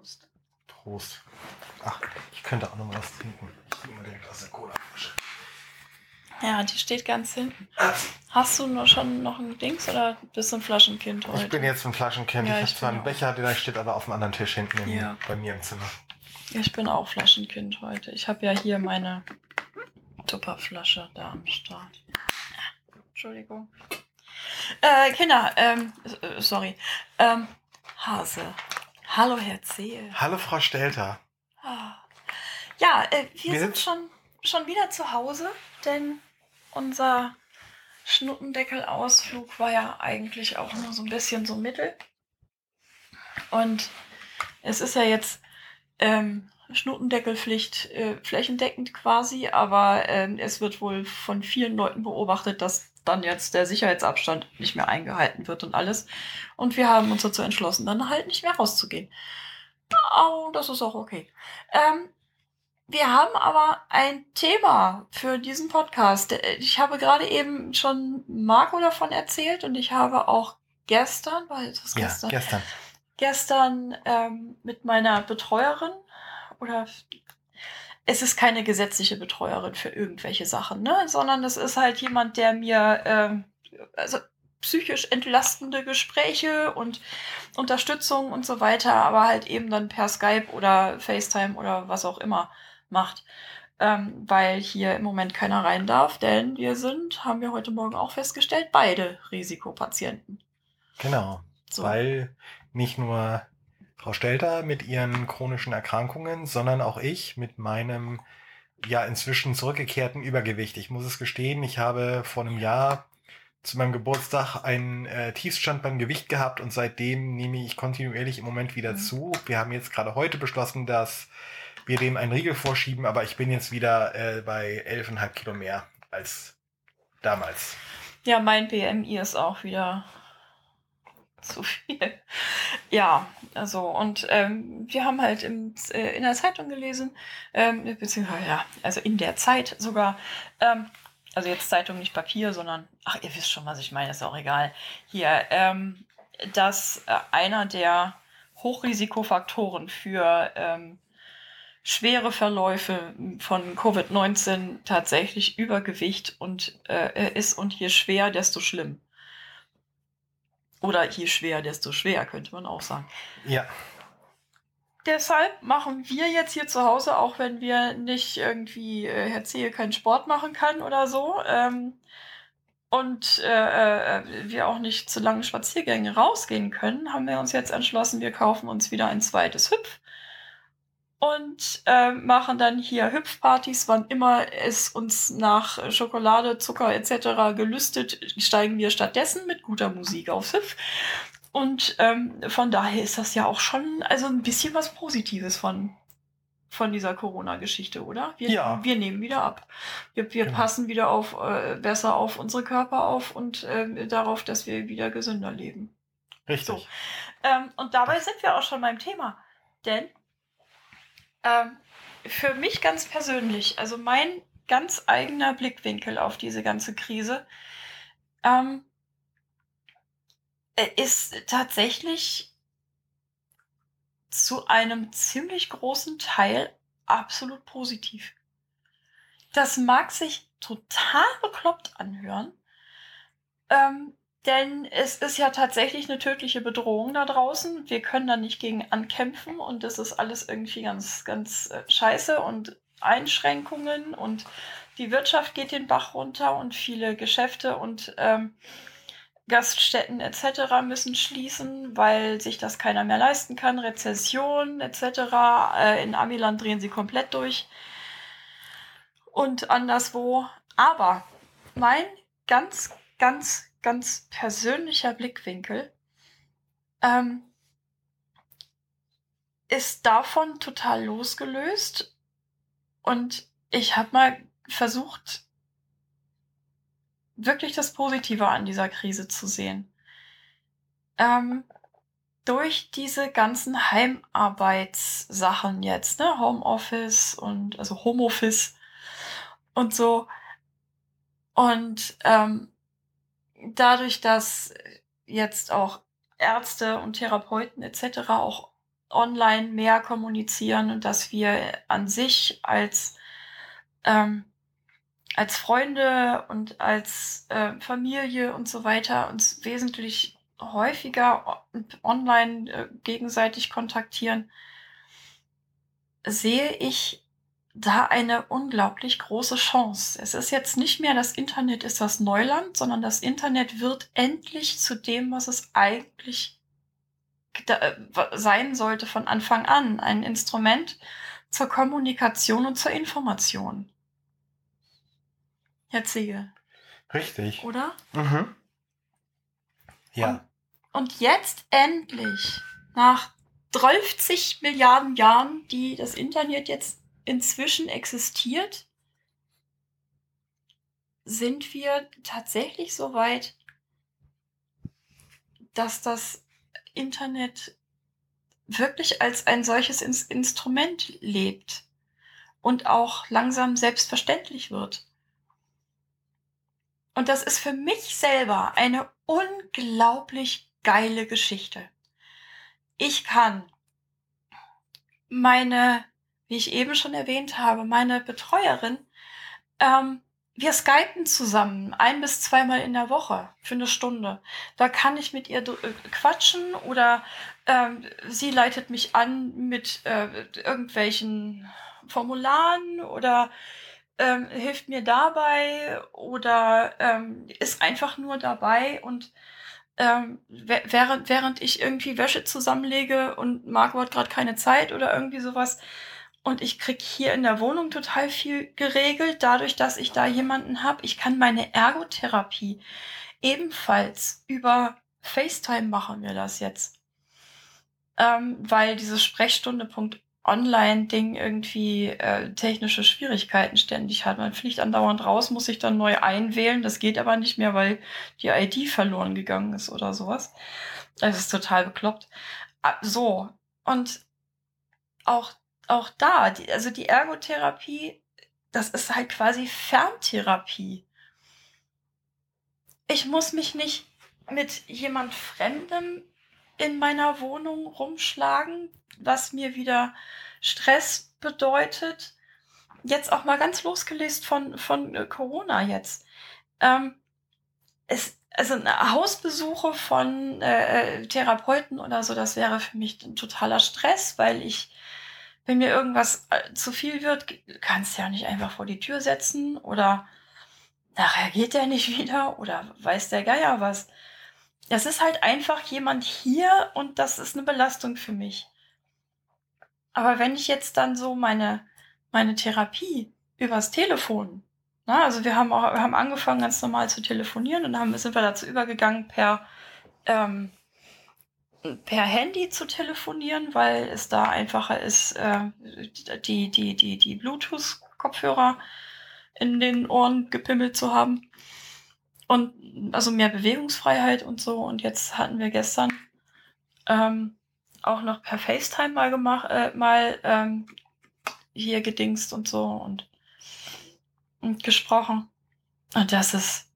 Prost. Prost. Ach, ich könnte auch noch mal was trinken. Ich trinke mal aus der Cola-Flasche. Ja, die steht ganz hinten. Hast du noch schon noch ein Dings oder bist du ein Flaschenkind heute? Ich bin jetzt ein Flaschenkind. Ja, ich ich habe zwar einen Becher, der steht aber auf dem anderen Tisch hinten Ja. bei mir im Zimmer. Ich bin auch Flaschenkind heute. Ich habe ja hier meine Tupperflasche da am Start. Entschuldigung. Äh, Kinder, ähm, äh, sorry. Ähm, Hase. Hallo, Herr Zehe. Hallo, Frau Stelter. Ah. Ja, äh, wir, Wir sind schon, schon wieder zu Hause, denn unser Schnuttendeckel-Ausflug war ja eigentlich auch nur so ein bisschen so mittel. Und es ist ja jetzt ähm, Schnuttendeckelpflicht äh, flächendeckend quasi, aber ähm, es wird wohl von vielen Leuten beobachtet, dass dann jetzt der Sicherheitsabstand nicht mehr eingehalten wird und alles. Und wir haben uns dazu entschlossen, dann halt nicht mehr rauszugehen. Oh, das ist auch okay. Ähm, wir haben aber ein Thema für diesen Podcast. Ich habe gerade eben schon Marco davon erzählt und ich habe auch gestern, war das Ja, gestern, gestern. gestern ähm, mit meiner Betreuerin oder es ist keine gesetzliche Betreuerin für irgendwelche Sachen, ne? sondern es ist halt jemand, der mir ähm, also psychisch entlastende Gespräche und Unterstützung und so weiter, aber halt eben dann per Skype oder FaceTime oder was auch immer macht. Ähm, weil hier im Moment keiner rein darf, denn wir sind, haben wir heute Morgen auch festgestellt, beide Risikopatienten. Genau. So. Weil nicht nur Frau Stelter mit ihren chronischen Erkrankungen, sondern auch ich mit meinem ja inzwischen zurückgekehrten Übergewicht. Ich muss es gestehen, ich habe vor einem Jahr zu meinem Geburtstag einen äh, Tiefstand beim Gewicht gehabt und seitdem nehme ich kontinuierlich im Moment wieder Mhm. zu. Wir haben jetzt gerade heute beschlossen, dass wir dem einen Riegel vorschieben, aber ich bin jetzt wieder äh, bei 11,5 Kilo mehr als damals. Ja, mein BMI ist auch wieder zu viel. Ja, also und ähm, wir haben halt im, äh, in der Zeitung gelesen, ähm, beziehungsweise ja, also in der Zeit sogar, ähm, also jetzt Zeitung nicht Papier, sondern, ach, ihr wisst schon, was ich meine, ist auch egal. Hier, ähm, dass äh, einer der Hochrisikofaktoren für ähm, schwere Verläufe von Covid-19 tatsächlich Übergewicht und äh, ist und je schwer, desto schlimm. Oder je schwer, desto schwer, könnte man auch sagen. Ja, Deshalb machen wir jetzt hier zu Hause, auch wenn wir nicht irgendwie äh, Herr Zehe keinen Sport machen kann oder so, ähm, und äh, äh, wir auch nicht zu langen Spaziergänge rausgehen können, haben wir uns jetzt entschlossen, wir kaufen uns wieder ein zweites Hüpf und äh, machen dann hier Hüpfpartys, wann immer es uns nach Schokolade, Zucker etc. gelüstet, steigen wir stattdessen mit guter Musik aufs Hüpf. Und ähm, von daher ist das ja auch schon also ein bisschen was Positives von, von dieser Corona-Geschichte, oder? Wir, Ja. wir nehmen wieder ab. Wir, wir Genau. passen wieder auf, äh, besser auf unsere Körper auf und ähm, darauf, dass wir wieder gesünder leben. richtig. So. Ähm, und dabei sind wir auch schon beim Thema. Denn ähm, für mich ganz persönlich, also mein ganz eigener Blickwinkel auf diese ganze Krise, ähm, äh, ist tatsächlich zu einem ziemlich großen Teil absolut positiv. Das mag sich total bekloppt anhören, ähm, denn es ist ja tatsächlich eine tödliche Bedrohung da draußen. Wir können da nicht gegen ankämpfen und das ist alles irgendwie ganz, ganz äh, scheiße und Einschränkungen und die Wirtschaft geht den Bach runter und viele Geschäfte und ähm, Gaststätten etc. müssen schließen, weil sich das keiner mehr leisten kann. Rezession etc. Äh, in Amiland drehen sie komplett durch und anderswo. Aber mein ganz, ganz, ganz persönlicher Blickwinkel ähm, ist davon total losgelöst und ich habe mal versucht, wirklich das Positive an dieser Krise zu sehen. Ähm, durch diese ganzen Heimarbeitssachen jetzt, ne, Homeoffice und also Homeoffice und so. Und ähm, dadurch, dass jetzt auch Ärzte und Therapeuten etc. auch online mehr kommunizieren und dass wir an sich als, ähm, als Freunde und als äh, Familie und so weiter uns wesentlich häufiger online äh, gegenseitig kontaktieren, sehe ich da eine unglaublich große Chance. Es ist jetzt nicht mehr das Internet ist das Neuland, sondern das Internet wird endlich zu dem, was es eigentlich äh, sein sollte von Anfang an. Ein Instrument zur Kommunikation und zur Information. Herr Ziegel. Richtig. Oder? Mhm. Ja. Und, und jetzt endlich, nach 30 Milliarden Jahren, die das Internet jetzt inzwischen existiert, sind wir tatsächlich so weit, dass das Internet wirklich als ein solches In Instrument lebt und auch langsam selbstverständlich wird. Und das ist für mich selber eine unglaublich geile Geschichte. Ich kann meine, wie ich eben schon erwähnt habe, meine Betreuerin ähm, wir skypen zusammen ein bis zweimal in der Woche für eine Stunde. Da kann ich mit ihr äh, quatschen oder ähm, sie leitet mich an mit äh, irgendwelchen Formularen oder ähm, hilft mir dabei oder ähm, ist einfach nur dabei und ähm, während, während ich irgendwie Wäsche zusammenlege und Marco hat gerade keine Zeit oder irgendwie sowas, und ich krieg hier in der Wohnung total viel geregelt, dadurch, dass ich da jemanden habe. Ich kann meine Ergotherapie ebenfalls über FaceTime machen wir das jetzt. Ähm, weil dieses Sprechstunde.online-Ding irgendwie äh, technische Schwierigkeiten ständig hat. Man fliegt andauernd raus, muss sich dann neu einwählen. Das geht aber nicht mehr, weil die ID verloren gegangen ist oder sowas. Das ist total bekloppt. Ah, so. Und auch auch da, die, also die Ergotherapie, das ist halt quasi Ferntherapie. Ich muss mich nicht mit jemand Fremdem in meiner Wohnung rumschlagen, was mir wieder Stress bedeutet. Jetzt auch mal ganz losgelöst von, von äh, Corona jetzt. Ähm, es, also Hausbesuche von äh, äh, Therapeuten oder so, das wäre für mich ein totaler Stress, weil ich wenn mir irgendwas äh, zu viel wird, kannst du ja nicht einfach vor die Tür setzen oder nachher geht der nicht wieder oder weiß der Geier was. Es ist halt einfach jemand hier und das ist eine Belastung für mich. Aber wenn ich jetzt dann so meine, meine Therapie übers Telefon, na, also wir haben auch, wir haben angefangen ganz normal zu telefonieren und dann sind wir dazu übergegangen per ähm, per Handy zu telefonieren, weil es da einfacher ist, äh, die, die, die, die Bluetooth-Kopfhörer in den Ohren gepimmelt zu haben. Und also mehr Bewegungsfreiheit und so. Und jetzt hatten wir gestern ähm, auch noch per FaceTime mal gemacht, äh, mal ähm, hier gedingst und so und, und gesprochen. Und das ist,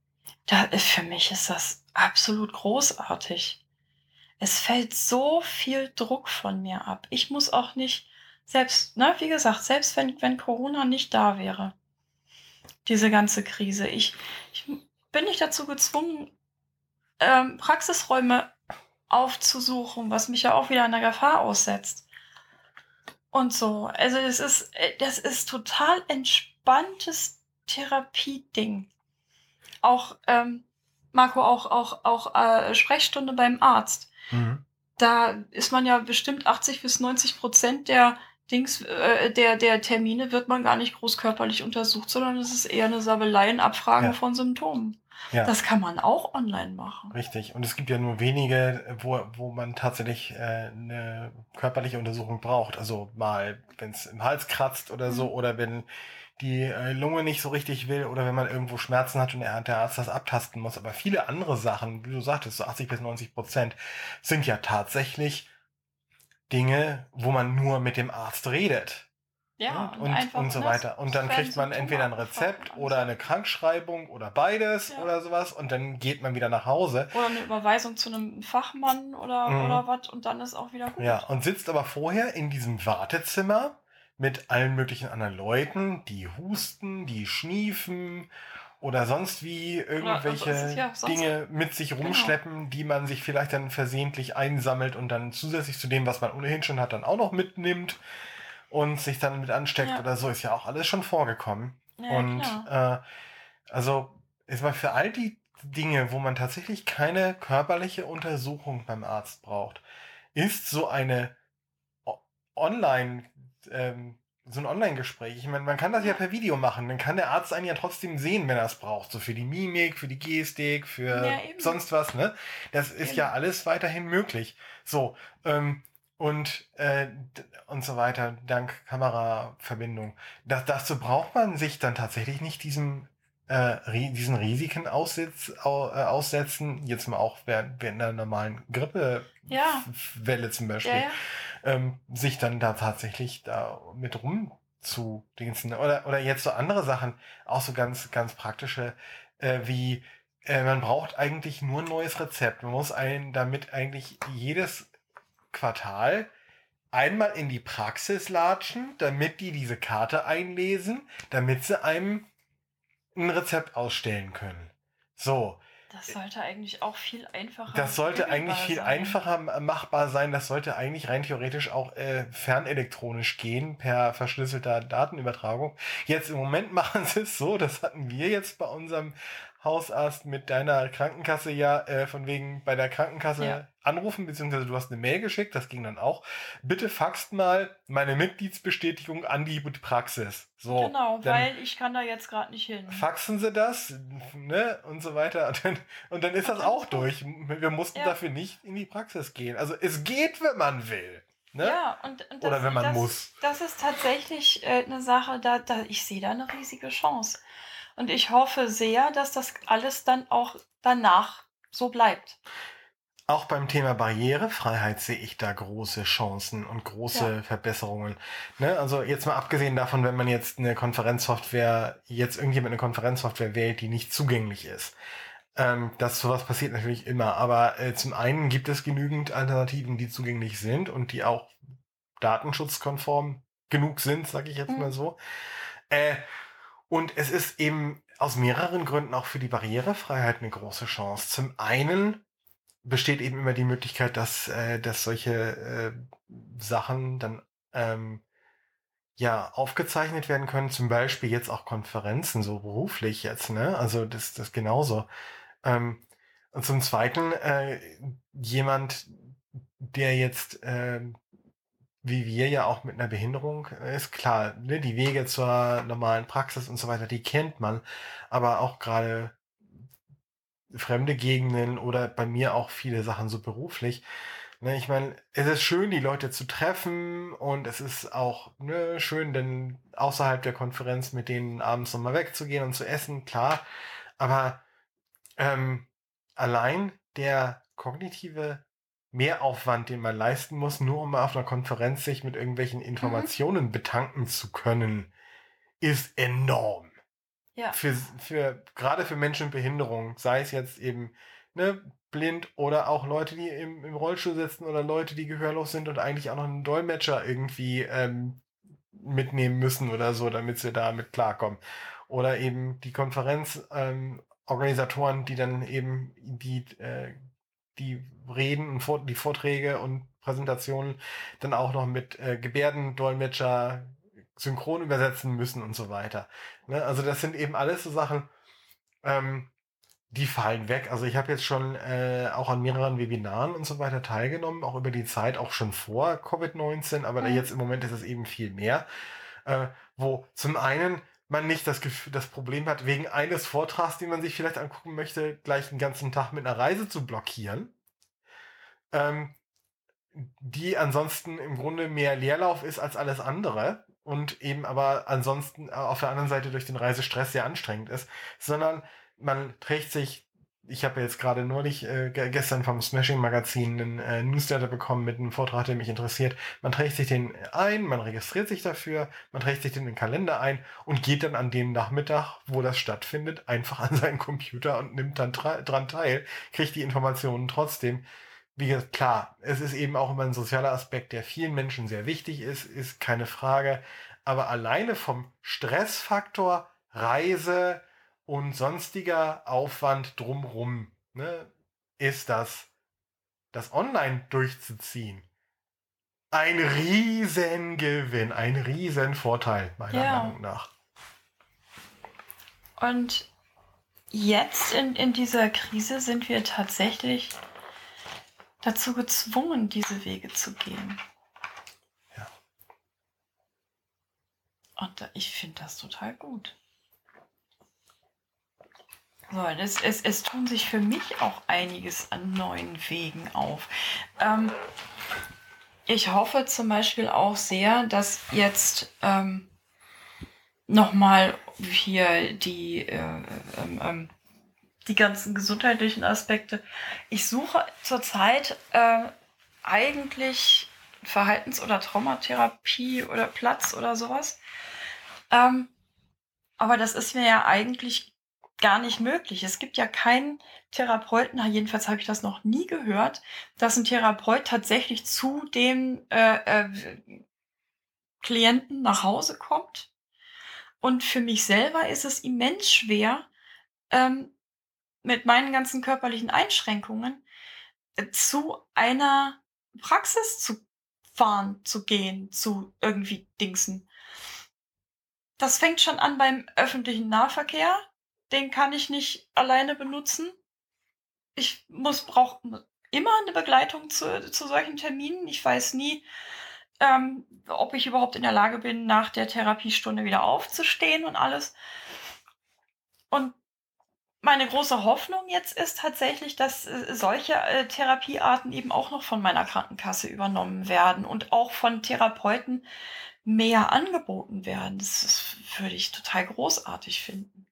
da, für mich ist das absolut großartig es fällt so viel Druck von mir ab. Ich muss auch nicht, selbst, ne, wie gesagt, selbst wenn, wenn Corona nicht da wäre, diese ganze Krise, ich, ich bin nicht dazu gezwungen, ähm, Praxisräume aufzusuchen, was mich ja auch wieder einer Gefahr aussetzt. Und so. Also es ist, äh, das ist total entspanntes Therapieding. Auch, ähm, Marco, auch, auch, auch äh, Sprechstunde beim Arzt. Mhm. Da ist man ja bestimmt 80 bis 90 Prozent der Dings, äh, der, der Termine wird man gar nicht groß körperlich untersucht, sondern es ist eher eine Sabelleienabfrage ja. von Symptomen. Ja. Das kann man auch online machen. Richtig. Und es gibt ja nur wenige, wo, wo man tatsächlich äh, eine körperliche Untersuchung braucht. Also mal, wenn es im Hals kratzt oder so, mhm. oder wenn die äh, Lunge nicht so richtig will oder wenn man irgendwo Schmerzen hat und der, der Arzt das abtasten muss. Aber viele andere Sachen, wie du sagtest, so 80 bis 90 Prozent, sind ja tatsächlich Dinge, wo man nur mit dem Arzt redet. Ja, und, und, und so ne, weiter. Und dann kriegt man entweder ein Rezept und oder eine Krankschreibung oder beides Ja. oder sowas und dann geht man wieder nach Hause. Oder eine Überweisung zu einem Fachmann oder, Mhm. oder was und dann ist auch wieder gut. Ja, und sitzt aber vorher in diesem Wartezimmer mit allen möglichen anderen Leuten, die husten, die schniefen oder sonst wie irgendwelche also es ist ja Dinge mit sich rumschleppen, die man sich vielleicht dann versehentlich einsammelt und dann zusätzlich zu dem, was man ohnehin schon hat, dann auch noch mitnimmt und sich dann mit ansteckt Ja. oder so, ist ja auch alles schon vorgekommen. Ja, und äh, also es war für all die Dinge, wo man tatsächlich keine körperliche Untersuchung beim Arzt braucht, ist so eine Online, ähm, so ein Online-Gespräch. Ich meine, man kann das ja per Video machen. Dann kann der Arzt einen ja trotzdem sehen, wenn er es braucht. So für die Mimik, für die Gestik, für Ja, sonst was, ne? Das ist Eben. ja alles weiterhin möglich. So, ähm, und, äh, und so weiter, dank Kameraverbindung. Das, dazu braucht man sich dann tatsächlich nicht diesem, äh, diesen Risiken aussetz, au, äh, aussetzen. Jetzt mal auch während, während einer normalen Grippewelle Ja. zum Beispiel ja. Ähm, sich dann da tatsächlich da mit rum zu dingsen. Oder, oder jetzt so andere Sachen, auch so ganz, ganz praktische, äh, wie äh, man braucht eigentlich nur ein neues Rezept. Man muss einen damit eigentlich jedes Quartal einmal in die Praxis latschen, damit die diese Karte einlesen, damit sie einem ein Rezept ausstellen können. So, Das sollte eigentlich auch viel einfacher das sollte eigentlich viel sein. einfacher machbar sein. Das sollte eigentlich rein theoretisch auch äh, fernelektronisch gehen, per verschlüsselter Datenübertragung. Jetzt im Moment machen sie es so, das hatten wir jetzt bei unserem Hausarzt mit deiner Krankenkasse ja, äh, von wegen bei der Krankenkasse Ja. anrufen, beziehungsweise du hast eine Mail geschickt, das ging dann auch. Bitte faxt mal meine Mitgliedsbestätigung an die Praxis. So, Genau, weil ich kann da jetzt gerade nicht hin. faxen sie das, ne, und so weiter. Und dann, und dann ist das auch durch. Wir mussten Ja. dafür nicht in die Praxis gehen. Also es geht, wenn man will. Ne? Ja, und, und Oder wenn man das, muss. Das ist tatsächlich äh, eine Sache, da, da ich sehe da eine riesige Chance. Und ich hoffe sehr, dass das alles dann auch danach so bleibt. Auch beim Thema Barrierefreiheit sehe ich da große Chancen und große Verbesserungen. Ne? Also jetzt mal abgesehen davon, wenn man jetzt eine Konferenzsoftware, jetzt irgendjemand eine Konferenzsoftware wählt, die nicht zugänglich ist. Ähm, das sowas passiert natürlich immer. Aber äh, zum einen gibt es genügend Alternativen, die zugänglich sind und die auch datenschutzkonform genug sind, sage ich jetzt Mhm. mal so. Äh, und es ist eben aus mehreren Gründen auch für die Barrierefreiheit eine große Chance. Zum einen besteht eben immer die Möglichkeit, dass, äh, dass solche äh, Sachen dann ähm, ja aufgezeichnet werden können, zum Beispiel jetzt auch Konferenzen, so beruflich jetzt, ne? Also das, das genauso. Ähm, und zum Zweiten, äh, jemand, der jetzt ähm, wie wir ja auch mit einer Behinderung äh, ist klar, ne, die Wege zur normalen Praxis und so weiter, die kennt man, aber auch gerade fremde Gegenden oder bei mir auch viele Sachen so beruflich. Ne, ich meine, es ist schön, die Leute zu treffen und es ist auch ne, schön, denn außerhalb der Konferenz mit denen abends nochmal wegzugehen und zu essen, klar. Aber ähm, allein der kognitive Mehraufwand, den man leisten muss, nur um auf einer Konferenz sich mit irgendwelchen Informationen betanken zu können, ist enorm. Ja. Für, für, gerade für Menschen mit Behinderung, sei es jetzt eben, ne, blind oder auch Leute, die im, im Rollstuhl sitzen oder Leute, die gehörlos sind und eigentlich auch noch einen Dolmetscher irgendwie ähm, mitnehmen müssen oder so, damit sie damit klarkommen. Oder eben die Konferenzorganisatoren, ähm, Organisatoren, die dann eben die, äh, die Reden und die Vorträge und Präsentationen dann auch noch mit äh, Gebärdendolmetscher synchron übersetzen müssen und so weiter. Ne? Also das sind eben alles so Sachen, ähm, die fallen weg. Also ich habe jetzt schon äh, auch an mehreren Webinaren und so weiter teilgenommen, auch über die Zeit, auch schon vor Covid-19, aber Mhm. jetzt im Moment ist es eben viel mehr, äh, wo zum einen man nicht das, Gefühl, das Problem hat, wegen eines Vortrags, den man sich vielleicht angucken möchte, gleich den ganzen Tag mit einer Reise zu blockieren. Ähm, die ansonsten im Grunde mehr Leerlauf ist als alles andere und eben aber ansonsten äh, auf der anderen Seite durch den Reisestress sehr anstrengend ist, sondern man trägt sich ich habe jetzt gerade neulich äh, gestern vom Smashing Magazin einen äh, Newsletter bekommen mit einem Vortrag, der mich interessiert. Man trägt sich den ein, man registriert sich dafür, man trägt sich den in den Kalender ein und geht dann an dem Nachmittag, wo das stattfindet, einfach an seinen Computer und nimmt dann dran teil, kriegt die Informationen trotzdem. Wie gesagt, klar, es ist eben auch immer ein sozialer Aspekt, der vielen Menschen sehr wichtig ist, ist keine Frage. Aber alleine vom Stressfaktor, Reise, und sonstiger Aufwand drumrum ne, ist das, das online durchzuziehen. Ein Riesengewinn, ein Riesenvorteil, meiner ja. Meinung nach. Und jetzt in, in dieser Krise sind wir tatsächlich dazu gezwungen, diese Wege zu gehen. Ja. Und ich finde das total gut. So, es, es, es tun sich für mich auch einiges an neuen Wegen auf. Ähm, ich hoffe zum Beispiel auch sehr, dass jetzt ähm, nochmal hier die, äh, ähm, ähm, die ganzen gesundheitlichen Aspekte. Ich suche zurzeit äh, eigentlich Verhaltens- oder Traumatherapie oder Platz oder sowas. Ähm, aber das ist mir ja eigentlich gar nicht möglich. Es gibt ja keinen Therapeuten, jedenfalls habe ich das noch nie gehört, dass ein Therapeut tatsächlich zu dem äh, äh, Klienten nach Hause kommt. Und für mich selber ist es immens schwer, ähm, mit meinen ganzen körperlichen Einschränkungen äh, zu einer Praxis zu fahren, zu gehen, zu irgendwie Dingsen. Das fängt schon an beim öffentlichen Nahverkehr den kann ich nicht alleine benutzen. Ich muss brauche immer eine Begleitung zu, zu solchen Terminen. Ich weiß nie, ähm, ob ich überhaupt in der Lage bin, nach der Therapiestunde wieder aufzustehen und alles. Und meine große Hoffnung jetzt ist tatsächlich, dass äh, solche äh, Therapiearten eben auch noch von meiner Krankenkasse übernommen werden und auch von Therapeuten mehr angeboten werden. Das, das würde ich total großartig finden.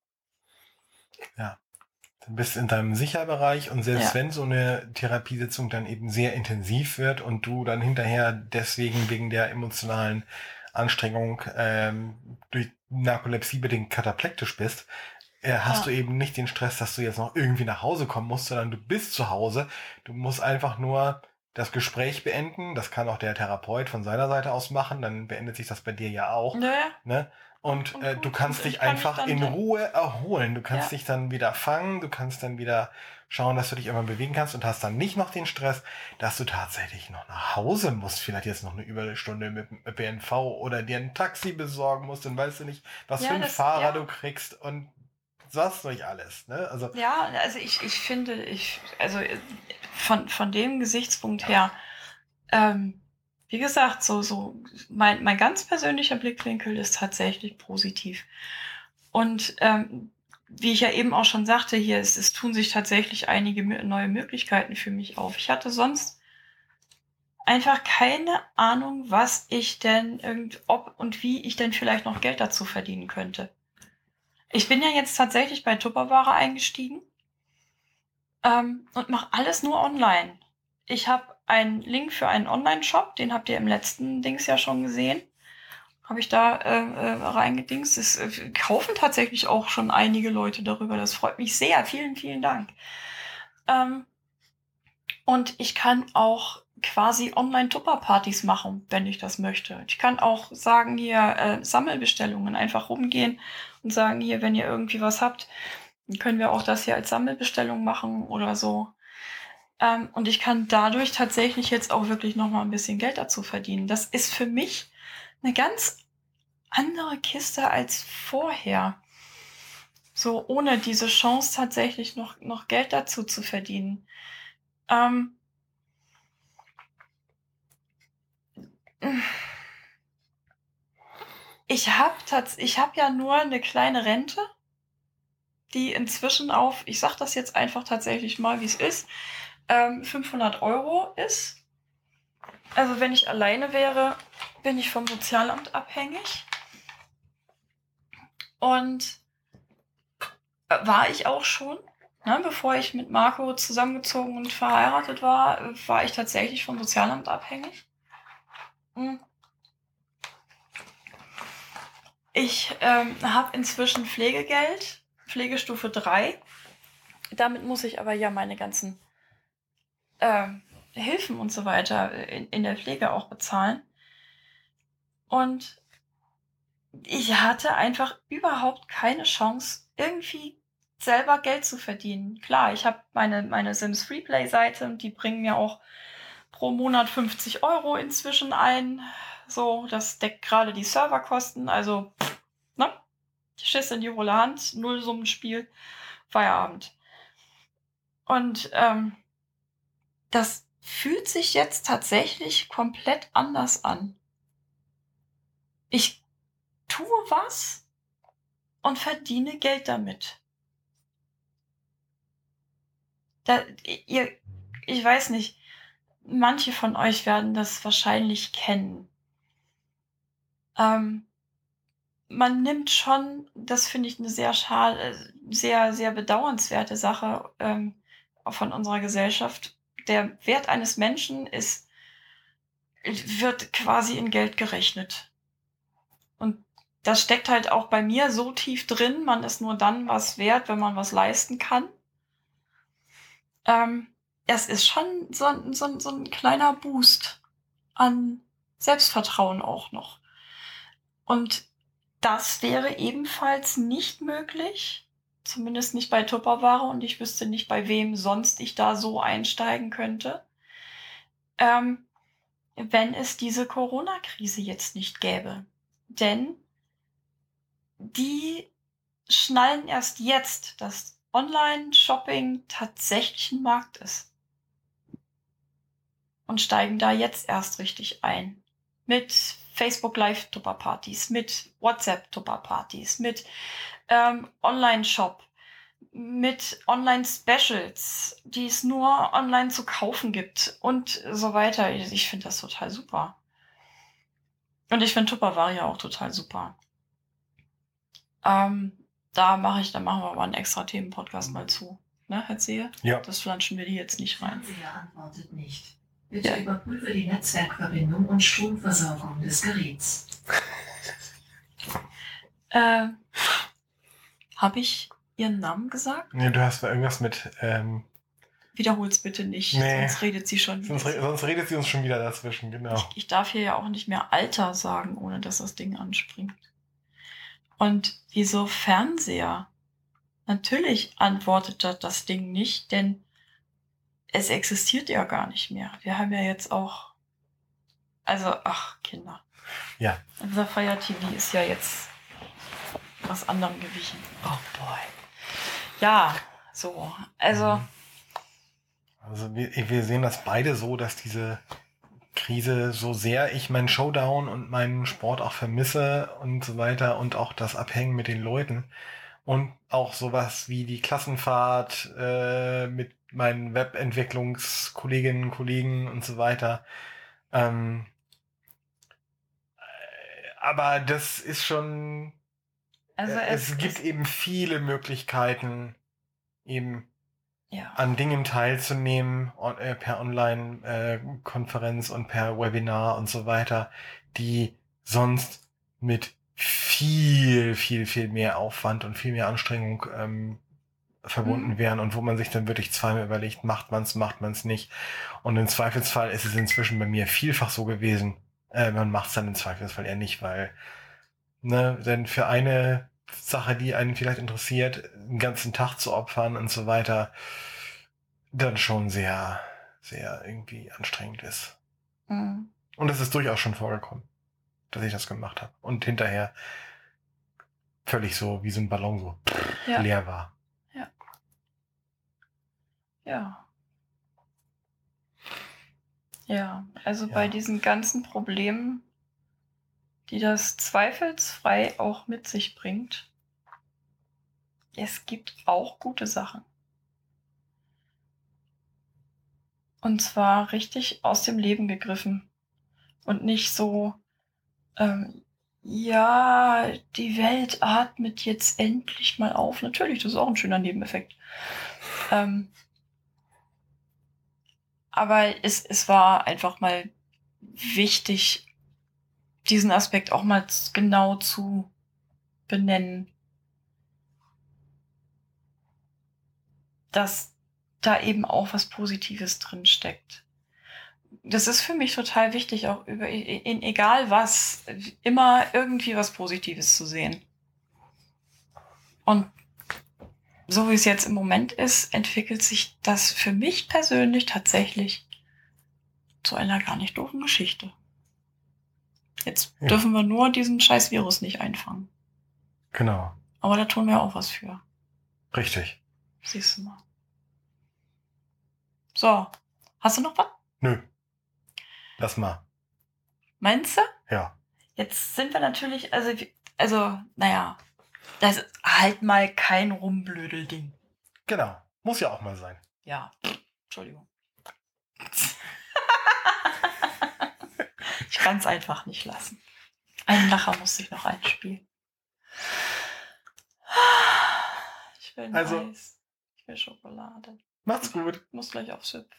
Ja. Du bist in deinem Sicherbereich und selbst ja. wenn so eine Therapiesitzung dann eben sehr intensiv wird und du dann hinterher deswegen wegen der emotionalen Anstrengung ähm, durch Narkolepsie bedingt kataplektisch bist, äh, hast ja. du eben nicht den Stress, dass du jetzt noch irgendwie nach Hause kommen musst, sondern du bist zu Hause. Du musst einfach nur das Gespräch beenden. Das kann auch der Therapeut von seiner Seite aus machen. Dann beendet sich das bei dir ja auch. Naja. Ne? Und, äh, du kannst dich einfach in Ruhe erholen. Du kannst ja. dich dann wieder fangen, du kannst dann wieder schauen, dass du dich immer bewegen kannst und hast dann nicht noch den Stress, dass du tatsächlich noch nach Hause musst, vielleicht jetzt noch eine Überstunde mit dem ÖPNV oder dir ein Taxi besorgen musst und weißt du nicht, was ja, für ein Fahrer ja. du kriegst und was durch alles. Ne? Also, ja, also ich, ich finde, ich, also von, von dem Gesichtspunkt her, ähm, wie gesagt, so, so, mein, mein ganz persönlicher Blickwinkel ist tatsächlich positiv. Und ähm, wie ich ja eben auch schon sagte, hier, es, es tun sich tatsächlich einige neue Möglichkeiten für mich auf. Ich hatte sonst einfach keine Ahnung, was ich denn irgend, ob und wie ich denn vielleicht noch Geld dazu verdienen könnte. Ich bin ja jetzt tatsächlich bei Tupperware eingestiegen ähm, und mache alles nur online. Ich habe einen Link für einen Online-Shop, den habt ihr im letzten Dings ja schon gesehen. Habe ich da äh, äh, reingedingst. Es äh, kaufen tatsächlich auch schon einige Leute darüber. Das freut mich sehr. Vielen, vielen Dank. Ähm, und ich kann auch quasi Online-Tupper-Partys machen, wenn ich das möchte. Ich kann auch sagen, hier äh, Sammelbestellungen einfach rumgehen und sagen, hier, wenn ihr irgendwie was habt, können wir auch das hier als Sammelbestellung machen oder so. Ähm, und ich kann dadurch tatsächlich jetzt auch wirklich noch mal ein bisschen Geld dazu verdienen. Das ist für mich eine ganz andere Kiste als vorher. So ohne diese Chance tatsächlich noch, noch Geld dazu zu verdienen. Ähm, ich habe ich hab ja nur eine kleine Rente, die inzwischen auf, ich sag das jetzt einfach tatsächlich mal, wie es ist, ähm, 500 Euro ist. Also wenn ich alleine wäre, bin ich vom Sozialamt abhängig. Und äh, war ich auch schon. Ne, bevor ich mit Marco zusammengezogen und verheiratet war, war ich tatsächlich vom Sozialamt abhängig. Hm. Ich ähm, habe inzwischen Pflegegeld, Pflegestufe 3. Damit muss ich aber ja meine ganzen äh, Hilfen und so weiter in, in der Pflege auch bezahlen. Und ich hatte einfach überhaupt keine Chance, irgendwie selber Geld zu verdienen. Klar, ich habe meine, meine Sims Freeplay-Seite und die bringen mir auch pro Monat 50 Euro inzwischen ein. So, das deckt gerade die Serverkosten. Also, ne? Schiss in die hohle Hand, Nullsummenspiel, Feierabend. Und ähm, das fühlt sich jetzt tatsächlich komplett anders an. Ich tue was und verdiene Geld damit. Da, ihr, ich weiß nicht, manche von euch werden das wahrscheinlich kennen. Ähm, man nimmt schon, das finde ich eine sehr schade, sehr, sehr bedauernswerte Sache ähm, von unserer Gesellschaft. Der Wert eines Menschen ist, wird quasi in Geld gerechnet. Und das steckt halt auch bei mir so tief drin, man ist nur dann was wert, wenn man was leisten kann. Ähm, es ist schon so, so, so ein kleiner Boost an Selbstvertrauen auch noch. Und das wäre ebenfalls nicht möglich, zumindest nicht bei Tupperware und ich wüsste nicht, bei wem sonst ich da so einsteigen könnte, ähm, wenn es diese Corona-Krise jetzt nicht gäbe. Denn die schnallen erst jetzt, dass Online-Shopping tatsächlich ein Markt ist. Und steigen da jetzt erst richtig ein. Mit Facebook Live-Tupper-Partys, mit WhatsApp-Tupper-Partys, mit ähm, Online-Shop, mit Online-Specials, die es nur online zu kaufen gibt und so weiter. Ich finde das total super. Und ich finde Tupperware ja auch total super. Ähm, da mache ich, da machen wir aber einen extra Themenpodcast mal zu. Ne, Herr Zehe? Ja. Das flanschen wir die jetzt nicht rein. Fernseher antwortet nicht. Bitte Ja. überprüfe die Netzwerkverbindung und Stromversorgung des Geräts. Äh, Habe ich Ihren Namen gesagt? Nee, du hast irgendwas mit, ähm, Wiederhol's bitte nicht, Nee. sonst redet sie schon wieder. sonst, sonst redet sie uns schon wieder dazwischen, genau. Ich darf hier ja auch nicht mehr Alter sagen, ohne dass das Ding anspringt. Und wieso Fernseher? Natürlich antwortet das- das Ding nicht, denn es existiert ja gar nicht mehr. Wir haben ja jetzt auch, also, ach, Kinder. Ja. Unser Fire TV ist ja jetzt was anderem gewichen. Oh boy. Ja, so. Also, Mhm. Also wir, wir sehen das beide so, dass diese Krise, so sehr ich meinen Showdown und meinen Sport auch vermisse und so weiter und auch das Abhängen mit den Leuten und auch sowas wie die Klassenfahrt äh, mit meinen Webentwicklungskolleginnen und Kollegen und so weiter. Ähm, äh, aber das ist schon also äh, es, es gibt eben viele Möglichkeiten, eben ja. an Dingen teilzunehmen, äh, per Online-Konferenz und per Webinar und so weiter, die sonst mit viel, viel, viel mehr Aufwand und viel mehr Anstrengung ähm, verbunden Mhm. wären und wo man sich dann wirklich zweimal überlegt, macht man's, macht man's nicht. Und im Zweifelsfall ist es inzwischen bei mir vielfach so gewesen, äh, man macht's dann im Zweifelsfall eher nicht, weil, ne, denn für eine Sache, die einen vielleicht interessiert, einen ganzen Tag zu opfern und so weiter, dann schon sehr, sehr irgendwie anstrengend ist. Mhm. Und es ist durchaus schon vorgekommen, dass ich das gemacht habe. Und hinterher völlig so wie so ein Ballon so Ja. leer war. Ja. Ja, also Ja. bei diesen ganzen Problemen, die das zweifelsfrei auch mit sich bringt, es gibt auch gute Sachen. Und zwar richtig aus dem Leben gegriffen. Und nicht so, ähm, ja, die Welt atmet jetzt endlich mal auf. Natürlich, das ist auch ein schöner Nebeneffekt. Ähm, aber es, es war einfach mal wichtig, diesen Aspekt auch mal genau zu benennen. Dass da eben auch was Positives drin steckt. Das ist für mich total wichtig, auch über, in egal was, immer irgendwie was Positives zu sehen. Und so wie es jetzt im Moment ist, entwickelt sich das für mich persönlich tatsächlich zu einer gar nicht doofen Geschichte. Jetzt Ja. dürfen wir nur diesen scheiß Virus nicht einfangen. Genau. Aber da tun wir auch was für. Richtig. Siehst du mal. So. Hast du noch was? Nö. Lass mal. Meinst du? Ja. Jetzt sind wir natürlich, also, also, naja, das ist halt mal kein Rumblödelding. Genau. Muss ja auch mal sein. Ja, Entschuldigung. Ich kann es einfach nicht lassen. Einen Lacher muss ich noch einspielen. Ich will ein Also- Eis. Ich will Schokolade. Macht's gut. Ich muss gleich aufs Hüpf.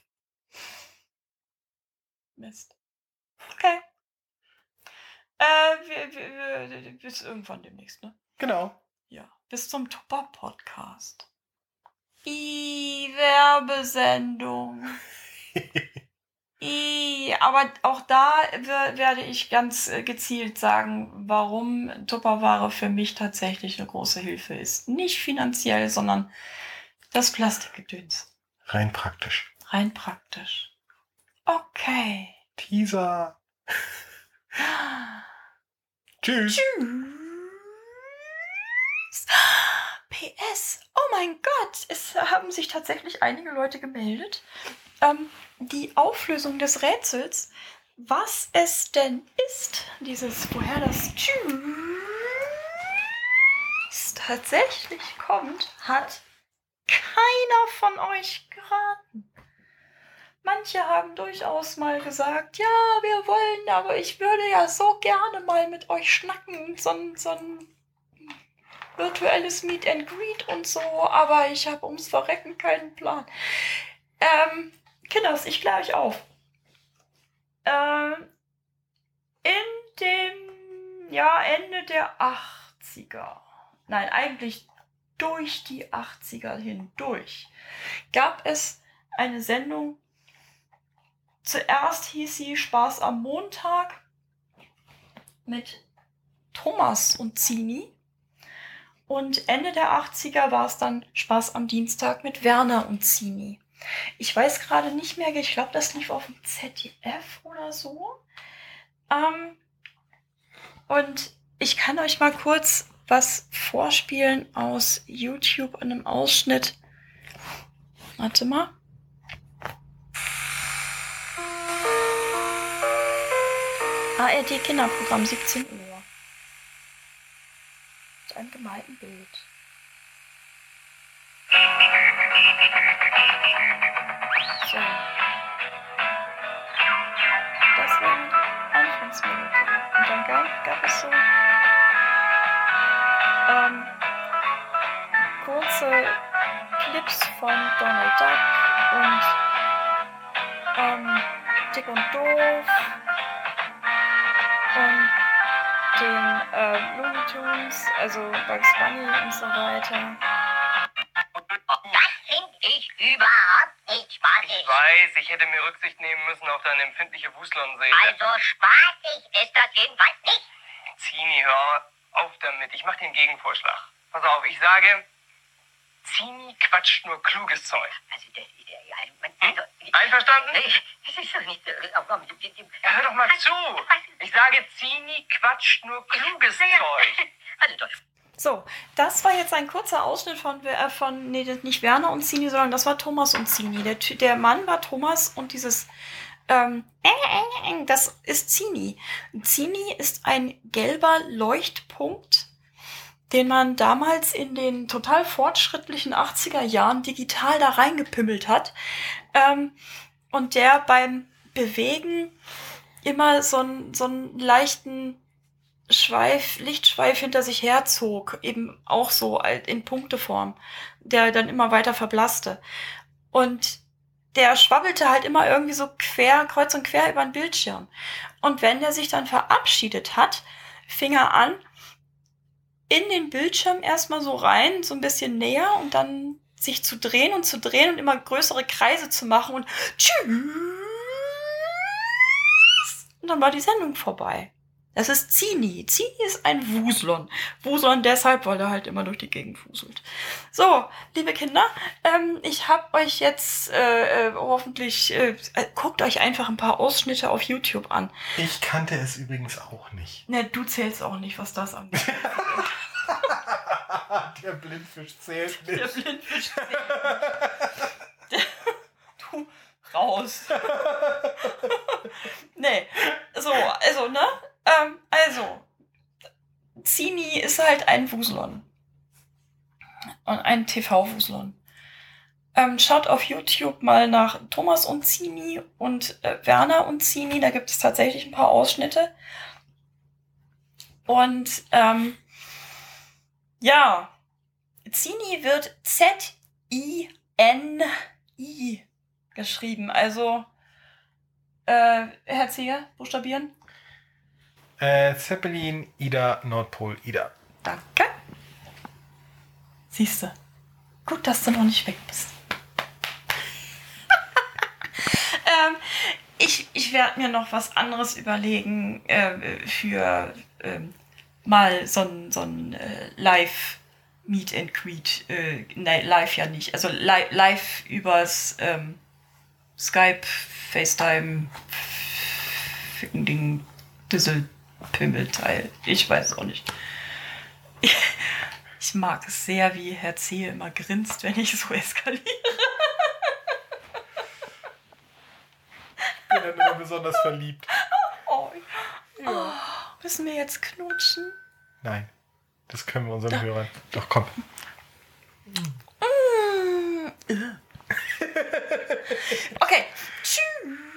Mist. Okay. Äh, wir, wir, wir, bis irgendwann demnächst, ne? Genau. Ja. Bis zum Tupper-Podcast. I, Werbesendung. I, aber auch da wer- werde ich ganz äh, gezielt sagen, warum Tupperware für mich tatsächlich eine große Hilfe ist. Nicht finanziell, sondern das Plastikgedöns. Rein praktisch. Rein praktisch. Okay. Teaser. Tschüss. Tschüss. PS. Oh mein Gott, es haben sich tatsächlich einige Leute gemeldet. Ähm, die Auflösung des Rätsels, was es denn ist, dieses, woher das Tschüss tatsächlich kommt, hat keiner von euch geraten. Manche haben durchaus mal gesagt, ja, wir wollen, aber ich würde ja so gerne mal mit euch schnacken, so ein, so ein virtuelles Meet and Greet und so, aber ich habe ums Verrecken keinen Plan. Ähm, Kinders, ich kläre euch auf. Ähm, in dem ja, Ende der 80er, nein, eigentlich durch die 80er hindurch, gab es eine Sendung. Zuerst hieß sie Spaß am Montag mit Thomas und Zini. Und Ende der 80er war es dann Spaß am Dienstag mit Werner und Zini. Ich weiß gerade nicht mehr, ich glaube, das lief auf dem ZDF oder so. Ähm, und ich kann euch mal kurz was vorspielen aus YouTube in einem Ausschnitt. Warte mal. ARD Kinderprogramm 17 Uhr. Mit einem gemalten Bild. So. Das war die Anfangsmelodie. Und dann gab, gab es so ähm, kurze Clips von Donald Duck und ähm, Dick und Doof und den äh, Looney Tunes, also Bugs Bunny und so weiter. Ich weiß, ich hätte mir Rücksicht nehmen müssen auf deine empfindliche Wuslernseele. Also spaßig ist das jedenfalls nicht. Zini, hör auf damit. Ich mache den Gegenvorschlag. Pass auf, ich sage, Zini quatscht nur kluges Zeug. Also, der, der, ja, man, also, Einverstanden? das ist doch nicht. Ja, hör doch mal zu. Ich sage, Zini quatscht nur kluges Zeug. Also, doch. So, das war jetzt ein kurzer Ausschnitt von, äh, von nee, nicht Werner und Zini, sondern das war Thomas und Zini. Der, der Mann war Thomas und dieses, ähm, das ist Zini. Zini ist ein gelber Leuchtpunkt, den man damals in den total fortschrittlichen 80er Jahren digital da reingepimmelt hat. Ähm, und der beim Bewegen immer so einen, so einen leichten Schweif, Lichtschweif hinter sich herzog, eben auch so in Punkteform, der dann immer weiter verblasste. Und der schwabbelte halt immer irgendwie so quer, kreuz und quer über den Bildschirm. Und wenn der sich dann verabschiedet hat, fing er an, in den Bildschirm erstmal so rein, so ein bisschen näher und dann sich zu drehen und zu drehen und immer größere Kreise zu machen und tschüss. Und dann war die Sendung vorbei. Das ist Zini. Zini ist ein Wuslon. Wuslon deshalb, weil er halt immer durch die Gegend wuselt. So, liebe Kinder, ähm, ich habe euch jetzt äh, äh, hoffentlich, äh, äh, guckt euch einfach ein paar Ausschnitte auf YouTube an. Ich kannte es übrigens auch nicht. Ne, du zählst auch nicht, was das angeht. Der Blindfisch zählt Der nicht. Blindfisch zählt. du, raus. nee, so, also, ne? Ähm, also, Zini ist halt ein Wuselon. Und ein TV-Wuselon. Ähm, schaut auf YouTube mal nach Thomas und Zini und äh, Werner und Zini. Da gibt es tatsächlich ein paar Ausschnitte. Und ähm, ja, Zini wird Z-I-N-I geschrieben. Also, äh, Herr Zieger, buchstabieren. Äh, Zeppelin, Ida, Nordpol, Ida. Danke. Siehste. Gut, dass du noch nicht weg bist. ähm, ich ich werde mir noch was anderes überlegen äh, für ähm, mal so ein, so äh, Live Meet and Greet. Äh, nein, live ja nicht. Also li live übers ähm, Skype, FaceTime, Ficken Ding, Düssel, Pimmelteil. Ich weiß auch nicht. Ich mag es sehr, wie Herr Zehe immer grinst, wenn ich so eskaliere. Ich bin dann immer besonders verliebt. Oh, oh, müssen wir jetzt knutschen? Nein, das können wir unseren Hörern. Doch, komm. Mm. Okay, tschüss.